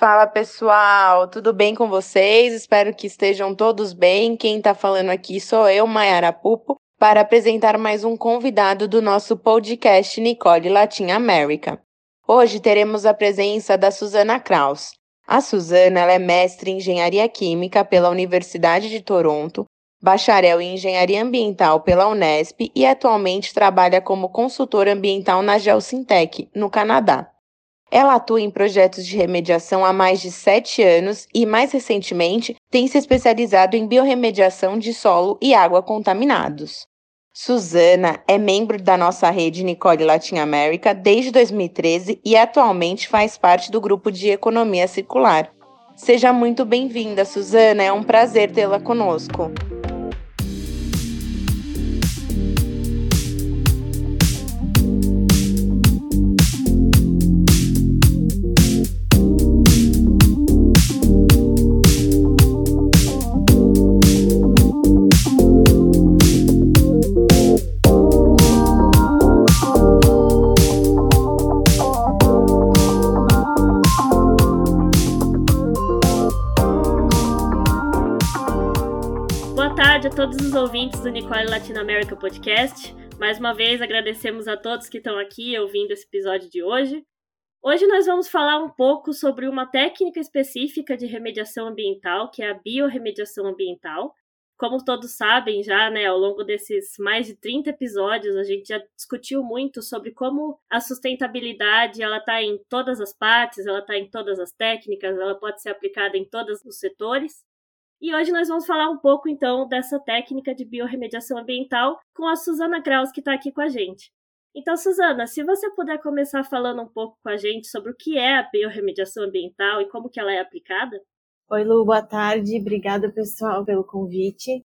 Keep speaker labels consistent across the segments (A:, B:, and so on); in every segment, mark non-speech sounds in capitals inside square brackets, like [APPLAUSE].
A: Fala pessoal, tudo bem com vocês? Espero que estejam todos bem. Quem está falando aqui sou eu, Mayara Pupo, para apresentar mais um convidado do nosso podcast Nicole Latin America. Hoje teremos a presença da Susana Kraus. A Susana é mestre em Engenharia Química pela Universidade de Toronto, bacharel em Engenharia Ambiental pela Unesp e atualmente trabalha como consultora ambiental na Geosintec, no Canadá. Ela atua em projetos de remediação há mais de sete anos e, mais recentemente, tem se especializado em biorremediação de solo e água contaminados. Suzana é membro da nossa rede Nicole Latin America desde 2013 e atualmente faz parte do grupo de Economia Circular. Seja muito bem-vinda, Suzana, é um prazer tê-la conosco.
B: Ouvintes do Nicole Latinoamérica Podcast. Mais uma vez, agradecemos a todos que estão aqui ouvindo esse episódio de hoje. Hoje nós vamos falar um pouco sobre uma técnica específica de remediação ambiental, que é a biorremediação ambiental. Como todos sabem já, né, ao longo desses mais de 30 episódios, a gente já discutiu muito sobre como a sustentabilidade, ela está em todas as partes, ela está em todas as técnicas, ela pode ser aplicada em todos os setores. E hoje nós vamos falar um pouco então dessa técnica de biorremediação ambiental com a Suzana Kraus, que está aqui com a gente. Então, Suzana, se você puder começar falando um pouco com a gente sobre o que é a biorremediação ambiental e como que ela é aplicada.
C: Oi, Lu, boa tarde. Obrigada, pessoal, pelo convite.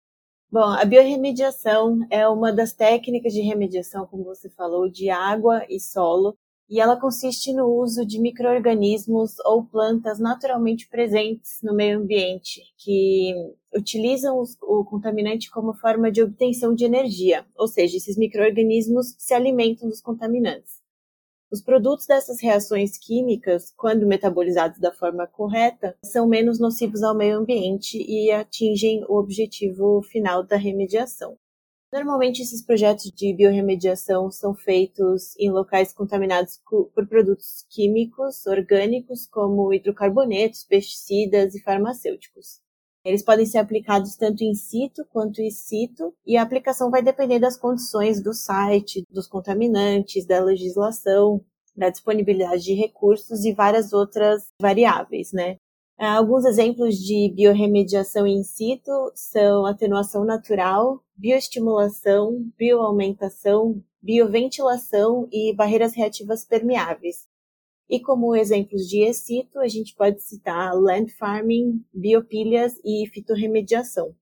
C: Bom, a biorremediação é uma das técnicas de remediação, como você falou, de água e solo, e ela consiste no uso de microorganismos ou plantas naturalmente presentes no meio ambiente, que utilizam o contaminante como forma de obtenção de energia, ou seja, esses microorganismos se alimentam dos contaminantes. Os produtos dessas reações químicas, quando metabolizados da forma correta, são menos nocivos ao meio ambiente e atingem o objetivo final da remediação. Normalmente, esses projetos de biorremediação são feitos em locais contaminados por produtos químicos, orgânicos, como hidrocarbonetos, pesticidas e farmacêuticos. Eles podem ser aplicados tanto in situ quanto in situ, e a aplicação vai depender das condições do site, dos contaminantes, da legislação, da disponibilidade de recursos e várias outras variáveis, né? Ah, alguns exemplos de biorremediação in situ são atenuação natural, bioestimulação, bioaumentação, bioventilação e barreiras reativas permeáveis. E como exemplos de situ, a gente pode citar land farming, biopilhas e fitorremediação.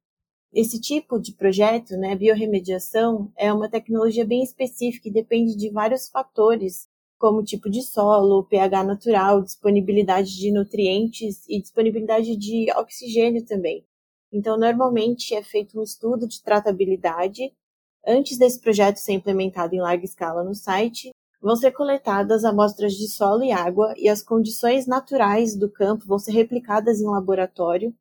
C: Esse tipo de projeto, né, biorremediação, é uma tecnologia bem específica e depende de vários fatores como tipo de solo, pH natural, disponibilidade de nutrientes e disponibilidade de oxigênio também. Então, normalmente é feito um estudo de tratabilidade. Antes desse projeto ser implementado em larga escala no site, vão ser coletadas amostras de solo e água e as condições naturais do campo vão ser replicadas em laboratório.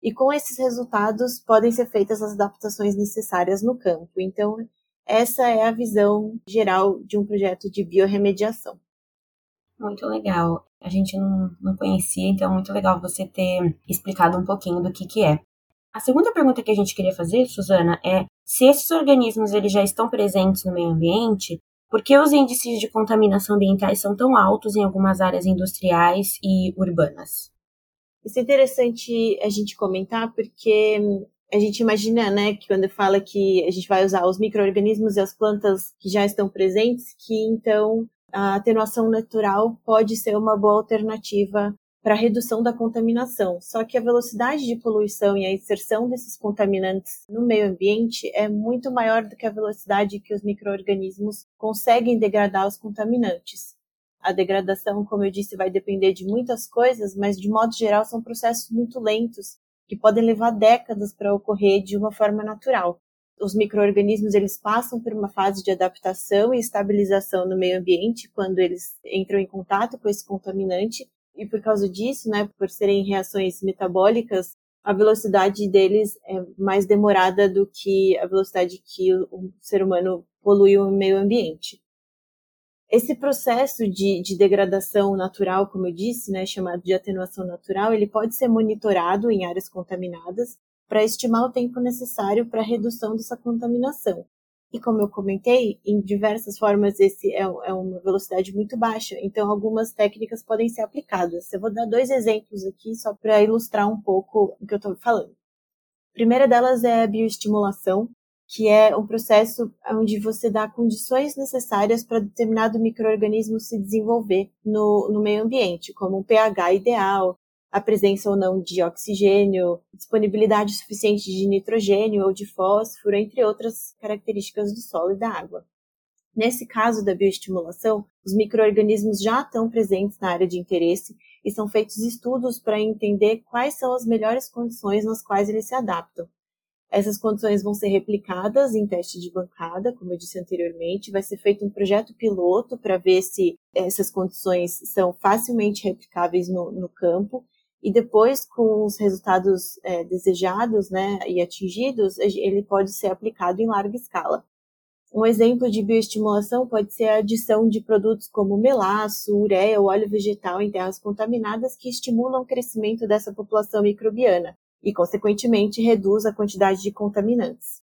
C: E com esses resultados podem ser feitas as adaptações necessárias no campo. Então, essa é a visão geral de um projeto de biorremediação.
D: Muito legal. A gente não, não conhecia, então é muito legal você ter explicado um pouquinho do que, que é. A segunda pergunta que a gente queria fazer, Suzana, é se esses organismos eles já estão presentes no meio ambiente, por que os índices de contaminação ambientais são tão altos em algumas áreas industriais e urbanas?
C: Isso é interessante a gente comentar porque a gente imagina, né, que quando fala que a gente vai usar os micro-organismos e as plantas que já estão presentes, que então a atenuação natural pode ser uma boa alternativa para a redução da contaminação. Só que a velocidade de poluição e a inserção desses contaminantes no meio ambiente é muito maior do que a velocidade que os micro-organismos conseguem degradar os contaminantes. A degradação, como eu disse, vai depender de muitas coisas, mas de modo geral são processos muito lentos que podem levar décadas para ocorrer de uma forma natural. Os microorganismos eles passam por uma fase de adaptação e estabilização no meio ambiente quando eles entram em contato com esse contaminante e por causa disso, né, por serem reações metabólicas, a velocidade deles é mais demorada do que a velocidade que o ser humano polui o meio ambiente. Esse processo de, de, degradação natural, como eu disse, né, chamado de atenuação natural, ele pode ser monitorado em áreas contaminadas para estimar o tempo necessário para a redução dessa contaminação. E como eu comentei, em diversas formas esse é, é uma velocidade muito baixa, então algumas técnicas podem ser aplicadas. Eu vou dar dois exemplos aqui só para ilustrar um pouco o que eu estou falando. A primeira delas é a bioestimulação, que é um processo onde você dá condições necessárias para determinado microorganismo se desenvolver no, no meio ambiente, como um pH ideal, a presença ou não de oxigênio, disponibilidade suficiente de nitrogênio ou de fósforo, entre outras características do solo e da água. Nesse caso da bioestimulação, os microorganismos já estão presentes na área de interesse e são feitos estudos para entender quais são as melhores condições nas quais eles se adaptam. Essas condições vão ser replicadas em teste de bancada, como eu disse anteriormente. Vai ser feito um projeto piloto para ver se essas condições são facilmente replicáveis no, no campo e depois, com os resultados é, desejados né, e atingidos, ele pode ser aplicado em larga escala. Um exemplo de bioestimulação pode ser a adição de produtos como melaço, ureia ou óleo vegetal em terras contaminadas que estimulam o crescimento dessa população microbiana e, consequentemente, reduz a quantidade de contaminantes.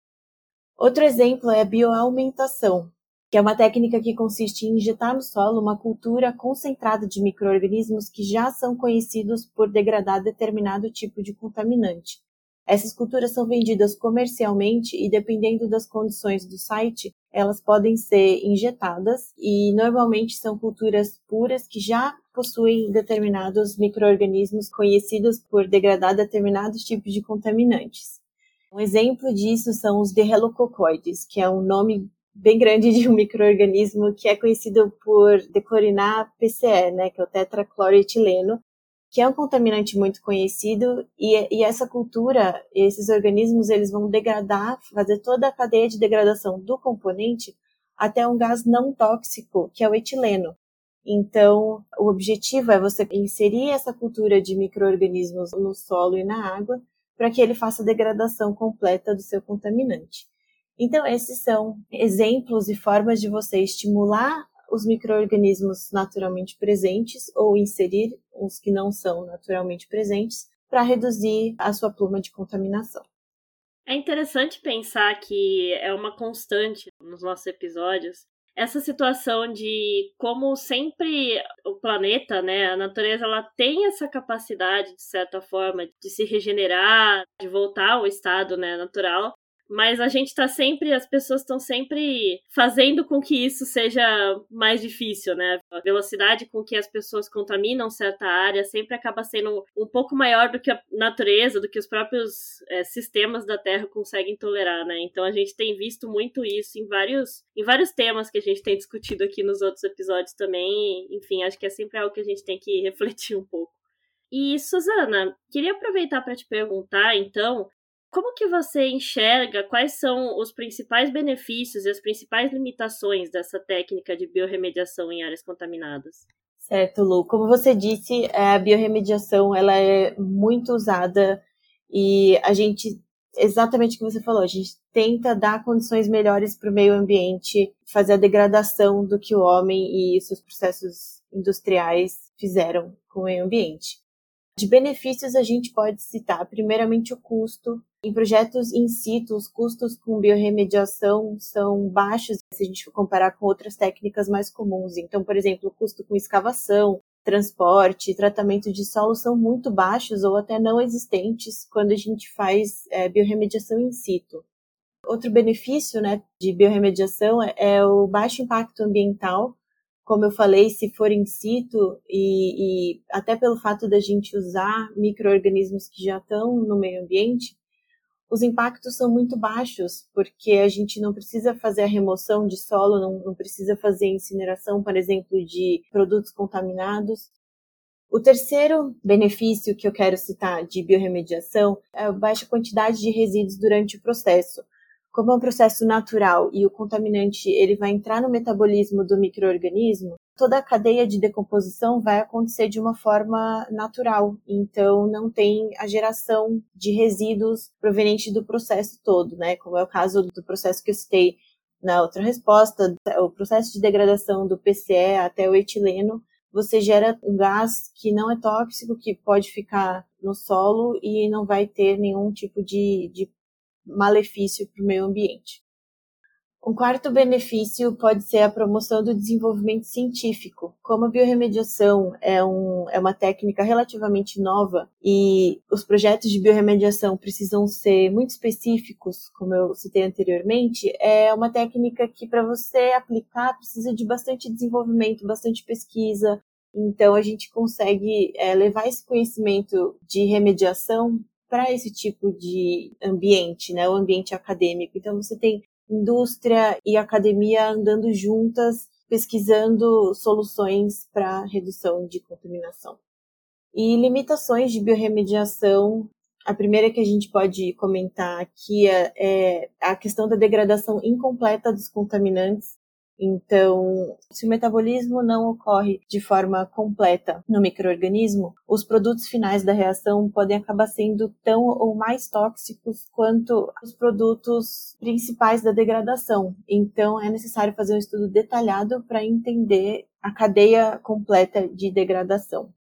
C: Outro exemplo é a bioaumentação, que é uma técnica que consiste em injetar no solo uma cultura concentrada de microorganismos que já são conhecidos por degradar determinado tipo de contaminante. Essas culturas são vendidas comercialmente e, dependendo das condições do site, elas podem ser injetadas e normalmente são culturas puras que já possuem determinados microorganismos conhecidos por degradar determinados tipos de contaminantes. Um exemplo disso são os derrelococoides, que é um nome bem grande de um microorganismo que é conhecido por declorinar PCE, né, que é o tetracloroetileno, que é um contaminante muito conhecido e, e, essa cultura, esses organismos, eles vão degradar, fazer toda a cadeia de degradação do componente até um gás não tóxico, que é o etileno. Então, o objetivo é você inserir essa cultura de microorganismos no solo e na água para que ele faça a degradação completa do seu contaminante. Então, esses são exemplos e formas de você estimular os micro-organismos naturalmente presentes ou inserir os que não são naturalmente presentes para reduzir a sua pluma de contaminação.
B: É interessante pensar que é uma constante nos nossos episódios essa situação de como sempre o planeta, né, a natureza, ela tem essa capacidade de certa forma de se regenerar, de voltar ao estado, né, natural, mas a gente tá sempre, as pessoas estão sempre fazendo com que isso seja mais difícil, né? A velocidade com que as pessoas contaminam certa área sempre acaba sendo um pouco maior do que a natureza, do que os próprios é, sistemas da Terra conseguem tolerar, né? Então a gente tem visto muito isso em vários, em vários temas que a gente tem discutido aqui nos outros episódios também. Enfim, acho que é sempre algo que a gente tem que [LAUGHS] refletir um pouco. E, Suzana, queria aproveitar para te perguntar, então, como que você enxerga quais são os principais benefícios e as principais limitações dessa técnica de biorremediação em áreas contaminadas?
C: Certo, Lu. Como você disse, a biorremediação ela é muito usada e a gente, exatamente o que você falou, a gente tenta dar condições melhores para o meio ambiente, fazer a degradação do que o homem e seus processos industriais fizeram com o meio ambiente. De benefícios, a gente pode citar, primeiramente, o custo. Em projetos in situ, os custos com biorremediação são baixos se a gente for comparar com outras técnicas mais comuns. Então, por exemplo, o custo com escavação, transporte, tratamento de solo são muito baixos ou até não existentes quando a gente faz é, biorremediação in situ. Outro benefício né, de biorremediação é, é o baixo impacto ambiental, como eu falei, se for in situ e, e até pelo fato da gente usar micro-organismos que já estão no meio ambiente, os impactos são muito baixos, porque a gente não precisa fazer a remoção de solo, não, não precisa fazer incineração, por exemplo, de produtos contaminados. O terceiro benefício que eu quero citar de biorremediação é a baixa quantidade de resíduos durante o processo. Como é um processo natural e o contaminante ele vai entrar no metabolismo do microorganismo, toda a cadeia de decomposição vai acontecer de uma forma natural. Então não tem a geração de resíduos provenientes do processo todo, né? Como é o caso do processo que eu citei na outra resposta, o processo de degradação do PCE até o etileno, você gera um gás que não é tóxico, que pode ficar no solo e não vai ter nenhum tipo de, de malefício para o meio ambiente. Um quarto benefício pode ser a promoção do desenvolvimento científico. Como a biorremediação é, um, é uma técnica relativamente nova e os projetos de biorremediação precisam ser muito específicos, como eu citei anteriormente, é uma técnica que para você aplicar precisa de bastante desenvolvimento, bastante pesquisa. Então a gente consegue é, levar esse conhecimento de remediação para esse tipo de ambiente, né, o ambiente acadêmico. Então você tem indústria e academia andando juntas, pesquisando soluções para redução de contaminação. E limitações de biorremediação. A primeira que a gente pode comentar aqui é, é a questão da degradação incompleta dos contaminantes então, se o metabolismo não ocorre de forma completa no microorganismo, os produtos finais da reação podem acabar sendo tão ou mais tóxicos quanto os produtos principais da degradação. Então, é necessário fazer um estudo detalhado para entender a cadeia completa de degradação.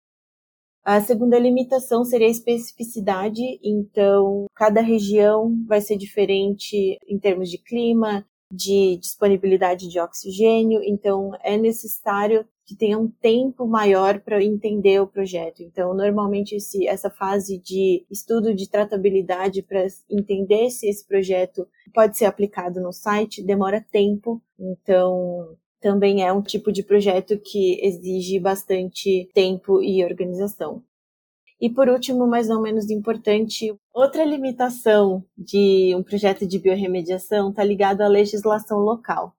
C: A segunda limitação seria a especificidade, então cada região vai ser diferente em termos de clima, de disponibilidade de oxigênio, então é necessário que tenha um tempo maior para entender o projeto. Então, normalmente esse, essa fase de estudo de tratabilidade para entender se esse projeto pode ser aplicado no site demora tempo. Então, também é um tipo de projeto que exige bastante tempo e organização. E por último, mas não menos importante, outra limitação de um projeto de biorremediação está ligado à legislação local.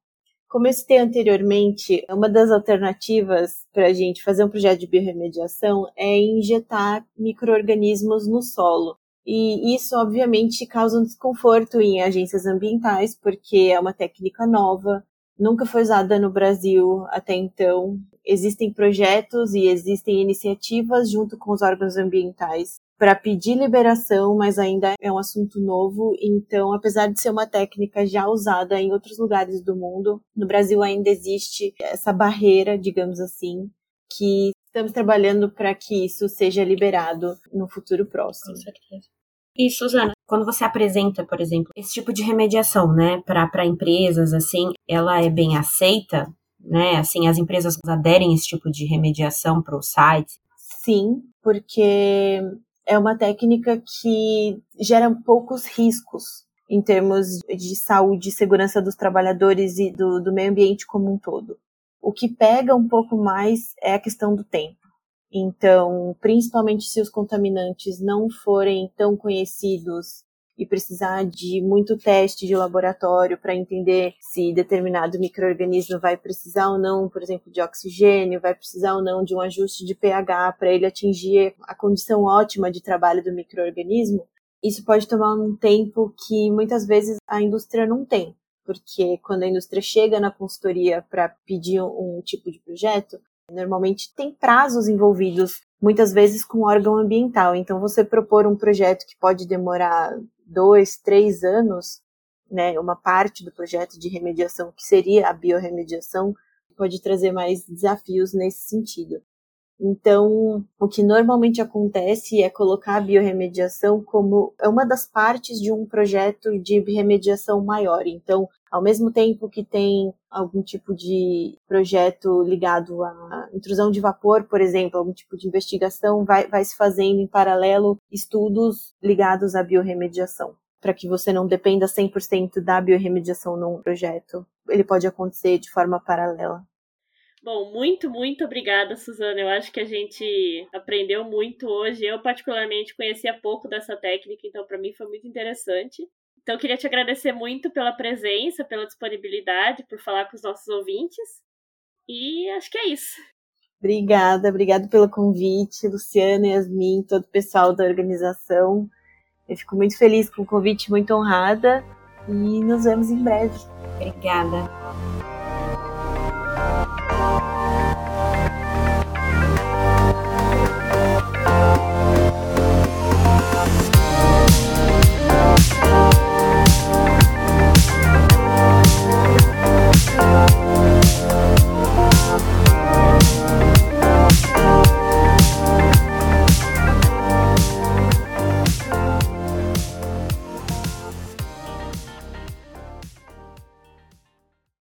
C: Como eu citei anteriormente, uma das alternativas para a gente fazer um projeto de biorremediação é injetar micro-organismos no solo. E isso, obviamente, causa um desconforto em agências ambientais, porque é uma técnica nova, nunca foi usada no Brasil até então. Existem projetos e existem iniciativas junto com os órgãos ambientais para pedir liberação, mas ainda é um assunto novo. Então, apesar de ser uma técnica já usada em outros lugares do mundo, no Brasil ainda existe essa barreira, digamos assim, que estamos trabalhando para que isso seja liberado no futuro próximo.
D: Com certeza. E, Suzana, quando você apresenta, por exemplo, esse tipo de remediação, né, para empresas, assim, ela é bem aceita, né? Assim, as empresas aderem a esse tipo de remediação para o site?
C: Sim, porque é uma técnica que gera poucos riscos em termos de saúde e segurança dos trabalhadores e do, do meio ambiente como um todo. O que pega um pouco mais é a questão do tempo. Então, principalmente se os contaminantes não forem tão conhecidos e precisar de muito teste de laboratório para entender se determinado microorganismo vai precisar ou não, por exemplo, de oxigênio, vai precisar ou não de um ajuste de pH para ele atingir a condição ótima de trabalho do microorganismo, isso pode tomar um tempo que muitas vezes a indústria não tem, porque quando a indústria chega na consultoria para pedir um tipo de projeto, Normalmente tem prazos envolvidos, muitas vezes com órgão ambiental. Então, você propor um projeto que pode demorar dois, três anos, né, uma parte do projeto de remediação, que seria a biorremediação, pode trazer mais desafios nesse sentido. Então, o que normalmente acontece é colocar a biorremediação como uma das partes de um projeto de remediação maior. Então, ao mesmo tempo que tem algum tipo de projeto ligado à intrusão de vapor, por exemplo, algum tipo de investigação, vai, vai se fazendo em paralelo estudos ligados à biorremediação, para que você não dependa 100% da biorremediação num projeto. Ele pode acontecer de forma paralela.
B: Bom, muito, muito obrigada, Suzana. Eu acho que a gente aprendeu muito hoje. Eu, particularmente, conhecia pouco dessa técnica, então, para mim, foi muito interessante. Então, eu queria te agradecer muito pela presença, pela disponibilidade, por falar com os nossos ouvintes. E acho que é isso.
C: Obrigada, obrigada pelo convite, Luciana, Yasmin, todo o pessoal da organização. Eu fico muito feliz com o convite, muito honrada. e nos vemos em breve.
D: Obrigada.